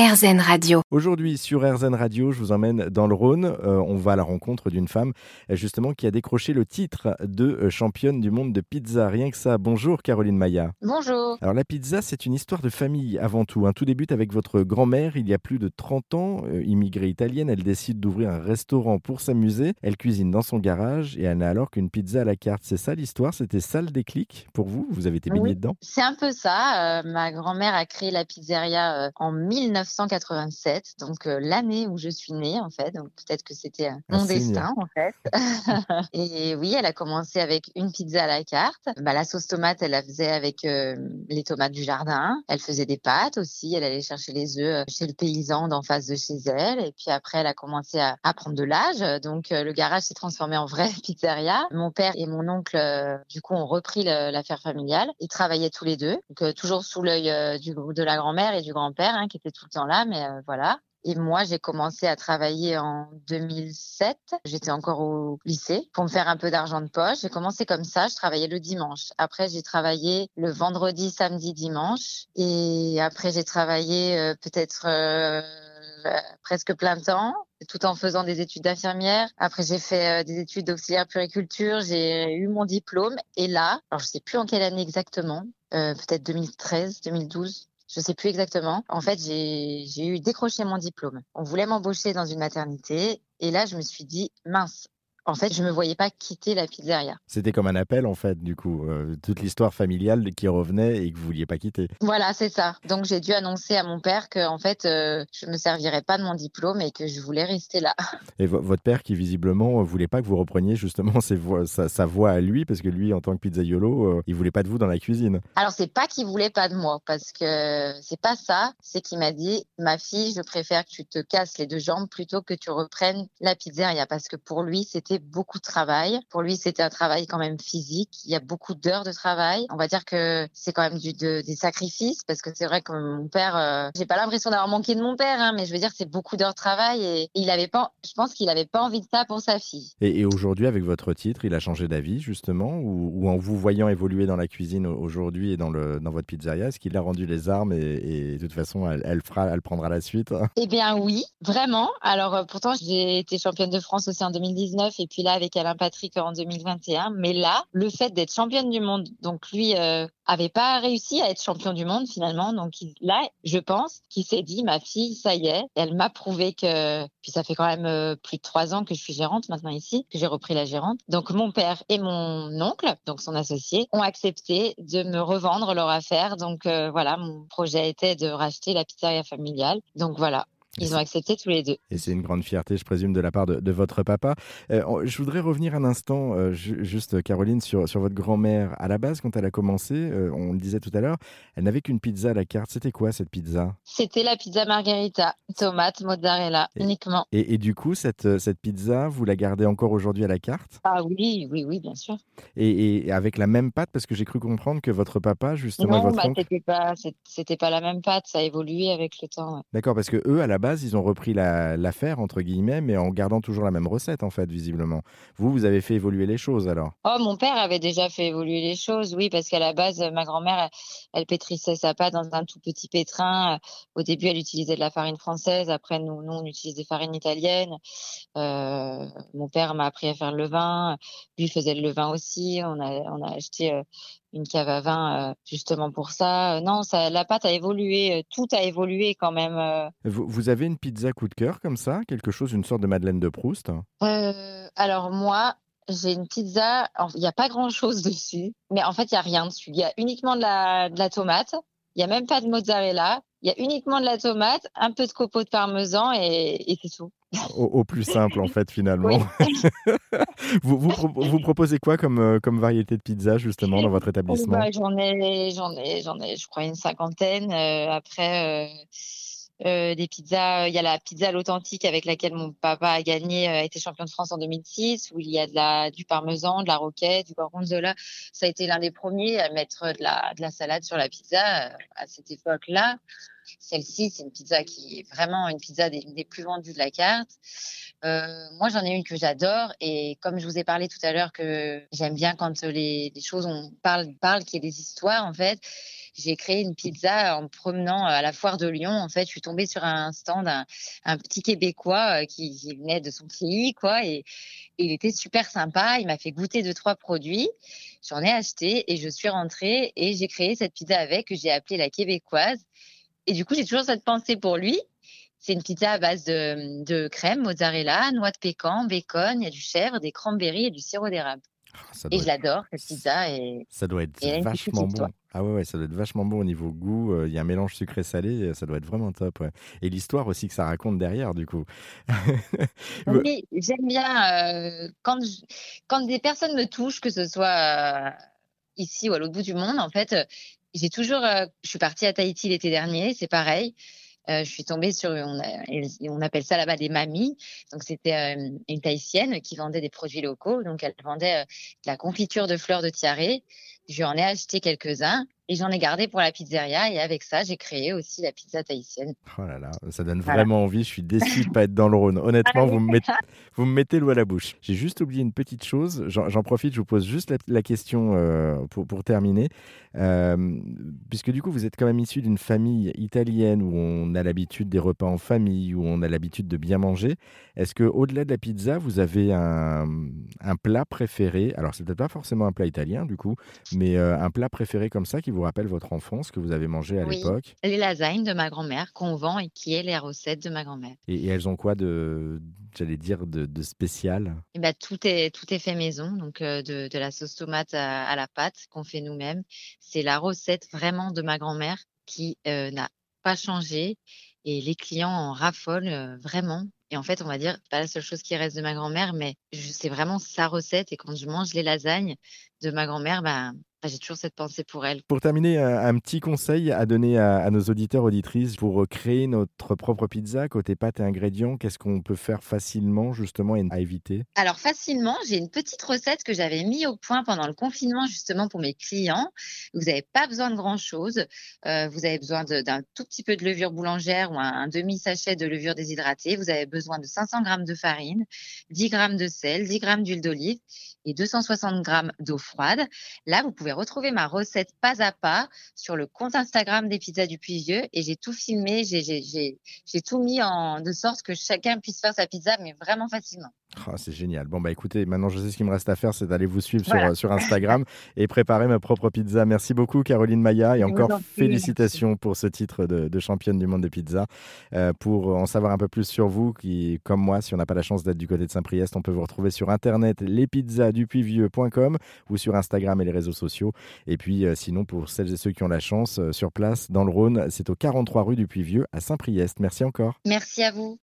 RZN Radio. Aujourd'hui sur RZN Radio, je vous emmène dans le Rhône. Euh, on va à la rencontre d'une femme euh, justement qui a décroché le titre de euh, championne du monde de pizza. Rien que ça. Bonjour Caroline Maya. Bonjour. Alors la pizza, c'est une histoire de famille avant tout. Hein. Tout débute avec votre grand-mère il y a plus de 30 ans, immigrée italienne. Elle décide d'ouvrir un restaurant pour s'amuser. Elle cuisine dans son garage et elle n'a alors qu'une pizza à la carte. C'est ça l'histoire? C'était ça le déclic pour vous? Vous avez été baignée dedans? C'est un peu ça. ma grand-mère a créé la pizzeria en 1900 1987, donc euh, l'année où je suis née en fait. Donc peut-être que c'était euh, mon destin en fait. et oui, elle a commencé avec une pizza à la carte. Bah, la sauce tomate, elle la faisait avec euh, les tomates du jardin. Elle faisait des pâtes aussi. Elle allait chercher les œufs chez le paysan d'en face de chez elle. Et puis après, elle a commencé à, à prendre de l'âge. Donc le garage s'est transformé en vraie pizzeria. Mon père et mon oncle, du coup, ont repris l'affaire familiale. Ils travaillaient tous les deux, donc toujours sous l'œil de la grand-mère et du grand-père, hein, qui étaient tout temps-là, mais euh, voilà. Et moi, j'ai commencé à travailler en 2007. J'étais encore au lycée pour me faire un peu d'argent de poche. J'ai commencé comme ça. Je travaillais le dimanche. Après, j'ai travaillé le vendredi, samedi, dimanche. Et après, j'ai travaillé euh, peut-être euh, presque plein temps tout en faisant des études d'infirmière. Après, j'ai fait des études d'auxiliaire puriculture. J'ai eu mon diplôme. Et là, alors je sais plus en quelle année exactement, peut-être 2013, 2012, je sais plus exactement. En fait, j'ai eu décroché mon diplôme. On voulait m'embaucher dans une maternité et là, je me suis dit mince, en fait, je me voyais pas quitter la pizzeria. C'était comme un appel, en fait, du coup, euh, toute l'histoire familiale qui revenait et que vous vouliez pas quitter. Voilà, c'est ça. Donc j'ai dû annoncer à mon père que, en fait, euh, je me servirais pas de mon diplôme et que je voulais rester là. Et votre père, qui visiblement voulait pas que vous repreniez justement ses voix, sa, voix à lui, parce que lui, en tant que pizzaiolo, euh, il voulait pas de vous dans la cuisine. Alors c'est pas qu'il voulait pas de moi, parce que c'est pas ça. C'est qu'il m'a dit, ma fille, je préfère que tu te casses les deux jambes plutôt que tu reprennes la pizzeria, parce que pour lui, c'était beaucoup de travail. Pour lui, c'était un travail quand même physique. Il y a beaucoup d'heures de travail. On va dire que c'est quand même du, des sacrifices parce que c'est vrai que mon père, euh, j'ai pas l'impression d'avoir manqué de mon père, hein, mais je veux dire, c'est beaucoup d'heures de travail et, il avait pas, je pense qu'il avait pas envie de ça pour sa fille. Et, aujourd'hui, avec votre titre, il a changé d'avis justement ou, en vous voyant évoluer dans la cuisine aujourd'hui et dans, le, dans votre pizzeria, est-ce qu'il a rendu les armes et, de toute façon, elle, fera, elle prendra la suite? Eh bien oui, vraiment. Alors euh, pourtant, j'ai été championne de France aussi en 2019 et puis là, avec Alain Patrick en 2021. Mais là, le fait d'être championne du monde, donc lui euh, avait pas réussi à être champion du monde finalement. Donc là, je pense qu'il s'est dit, ma fille, ça y est, elle m'a prouvé que. Puis ça fait quand même euh, plus de trois ans que je suis gérante maintenant ici, que j'ai repris la gérante. Donc mon père et mon oncle, donc son associé, ont accepté de me revendre leur affaire. Donc euh, voilà, mon projet était de racheter la pizzeria familiale. Donc voilà, ils ont accepté tous les deux. Et c'est une grande fierté, je présume, de la part de, votre papa. Euh, je voudrais revenir un instant, euh, juste Caroline, sur, sur votre grand-mère. À la base, quand elle a commencé, euh, on le disait tout à l'heure, elle n'avait qu'une pizza à la carte. C'était quoi cette pizza? C'était la pizza margherita, tomate, mozzarella, uniquement. Et, du coup, cette, cette pizza, vous la gardez encore aujourd'hui à la carte? Ah oui, oui, oui, bien sûr. Et, avec la même pâte, parce que j'ai cru comprendre que votre papa, justement, non, votre bah, c'était pas, c'était pas la même pâte, ça a évolué avec le temps. D'accord, parce que eux, à la base, ils ont repris l'affaire, entre guillemets, mais en gardant toujours la même recette, en fait, visiblement. Vous, vous avez fait évoluer les choses, alors? Oh, mon père avait déjà fait évoluer les choses, oui, parce qu'à la base, ma grand-mère, elle, pétrissait sa pâte dans un tout petit pétrin. Au début, elle utilisait de la farine française. Après, nous, nous on utilise des farines italiennes. Euh, mon père m'a appris à faire le vin. Lui faisait le vin aussi. On a, on a acheté euh, une cave à vin euh, justement pour ça. Non, ça, la pâte a évolué, tout a évolué quand même. Vous, avez une pizza coup de cœur comme ça, quelque chose, une sorte de Madeleine de Proust? Alors moi, j'ai une pizza, il n'y a pas grand-chose dessus, mais en fait, il n'y a rien dessus. Il y a uniquement de la, de la tomate, il n'y a même pas de mozzarella, il y a uniquement de la tomate, un peu de copeaux de parmesan et, et c'est tout. Au, plus simple, en fait, finalement. vous, vous, proposez quoi comme, euh, comme variété de pizza, justement, dans votre établissement? bah, J'en ai, j'en ai, j'en ai, je crois, une cinquantaine. Euh, après, euh, des pizzas, il y a la pizza l'authentique avec laquelle mon papa a gagné, a été champion de France en 2006, où il y a de la, du parmesan, de la roquette, du gorgonzola. Ça a été l'un des premiers à mettre de la, de la salade sur la pizza à cette époque-là. celle-ci, c'est une pizza qui est vraiment une pizza des plus vendues de la carte. Euh, moi, j'en ai une que j'adore et comme je vous ai parlé tout à l'heure que j'aime bien quand les, les choses on parle, parle qu'il y ait des histoires en fait j'ai créé une pizza en promenant à la foire de Lyon. En fait, je suis tombée sur un stand, un, un petit Québécois euh, qui, qui, venait de son pays, quoi, et, il était super sympa. Il m'a fait goûter deux trois produits. J'en ai acheté et je suis rentrée et j'ai créé cette pizza avec que j'ai appelée la québécoise. Et du coup, j'ai toujours cette pensée pour lui. C'est une pizza à base de, de crème, mozzarella, noix de pécan, bacon, il y a du chèvre, des cranberries et du sirop d'érable. Oh, et je l'adore, cette pizza. Et... Ça doit être vachement bon. Ah ouais, ouais, ça doit être vachement bon au niveau goût. Euh, il y a un mélange sucré-salé, ça doit être vraiment top. Ouais. Et l'histoire aussi que ça raconte derrière, du coup. oui, j'aime bien euh, quand, quand des personnes me touchent, que ce soit euh, ici ou à l'autre bout du monde, en fait, j'ai toujours. je suis partie à Tahiti l'été dernier, c'est pareil. Euh, je suis tombée sur, on, appelle ça là-bas des mamies. Donc, c'était euh, une Tahitienne qui vendait des produits locaux. Donc, elle vendait euh, de la confiture de fleurs de tiare. Je en ai acheté quelques-uns et j'en ai gardé pour la pizzeria. Et avec ça, j'ai créé aussi la pizza tahitienne. Oh là là, ça donne vraiment envie. Je suis déçu de ne pas être dans le Rhône. Honnêtement, vous, me mettez, vous me mettez l'eau à la bouche. J'ai juste oublié une petite chose. J'en profite, je vous pose juste la, question euh, pour, pour, terminer. Euh, puisque du coup, vous êtes quand même issu d'une famille italienne où on a l'habitude des repas en famille, où on a l'habitude de bien manger. Est-ce que au-delà de la pizza, vous avez un, un plat préféré? Alors, c'est peut-être pas forcément un plat italien, du coup, mais euh, un plat préféré comme ça qui vous rappelle votre enfance, que vous avez mangé à oui. l'époque? Les lasagnes de ma grand-mère qu'on vend et qui est les recettes de ma grand-mère. Et, et, elles ont quoi de, j'allais dire, de, de spécial? Et bah, tout, est, tout est fait maison, donc euh, de, de, la sauce tomate à, à la pâte qu'on fait nous-mêmes. C'est la recette vraiment de ma grand-mère qui euh, n'a pas changé et les clients en raffolent vraiment. Et en fait, on va dire, pas la seule chose qui reste de ma grand-mère, mais c'est vraiment sa recette. Et quand je mange les lasagnes de ma grand-mère, bah, j'ai toujours cette pensée pour elle. Pour terminer, un, petit conseil à donner à, à, nos auditeurs, auditrices, pour créer notre propre pizza, côté pâte et ingrédients, qu'est-ce qu'on peut faire facilement, justement, et à éviter? Alors, facilement, j'ai une petite recette que j'avais mis au point pendant le confinement, justement, pour mes clients. Vous n'avez pas besoin de grand-chose. Euh, vous avez besoin d'un tout petit peu de levure boulangère ou un, un demi-sachet de levure déshydratée. Vous avez besoin de 500 g de farine, 10 g de sel, 10 g d'huile d'olive et 260 g d'eau froide. Là, vous pouvez retrouver ma recette pas à pas sur le compte Instagram des pizzas du Puy-Vieux et j'ai tout filmé, j'ai tout mis en de sorte que chacun puisse faire sa pizza, mais vraiment facilement. Oh, c'est génial. Bon, bah écoutez, maintenant je sais ce qu'il me reste à faire, c'est d'aller vous suivre voilà. sur, sur Instagram et préparer ma propre pizza. Merci beaucoup, Caroline Maya, et encore félicitations pour ce titre de, de, championne du monde de pizza. Euh, pour en savoir un peu plus sur vous, qui, comme moi, si on n'a pas la chance d'être du côté de Saint-Priest, on peut vous retrouver sur internet lespizzasdupuisvieux.com ou sur Instagram et les réseaux sociaux. Et puis, euh, sinon, pour celles et ceux qui ont la chance, euh, sur place, dans le Rhône, c'est au 43 rue du Puy-Vieux à Saint-Priest. Merci encore. Merci à vous.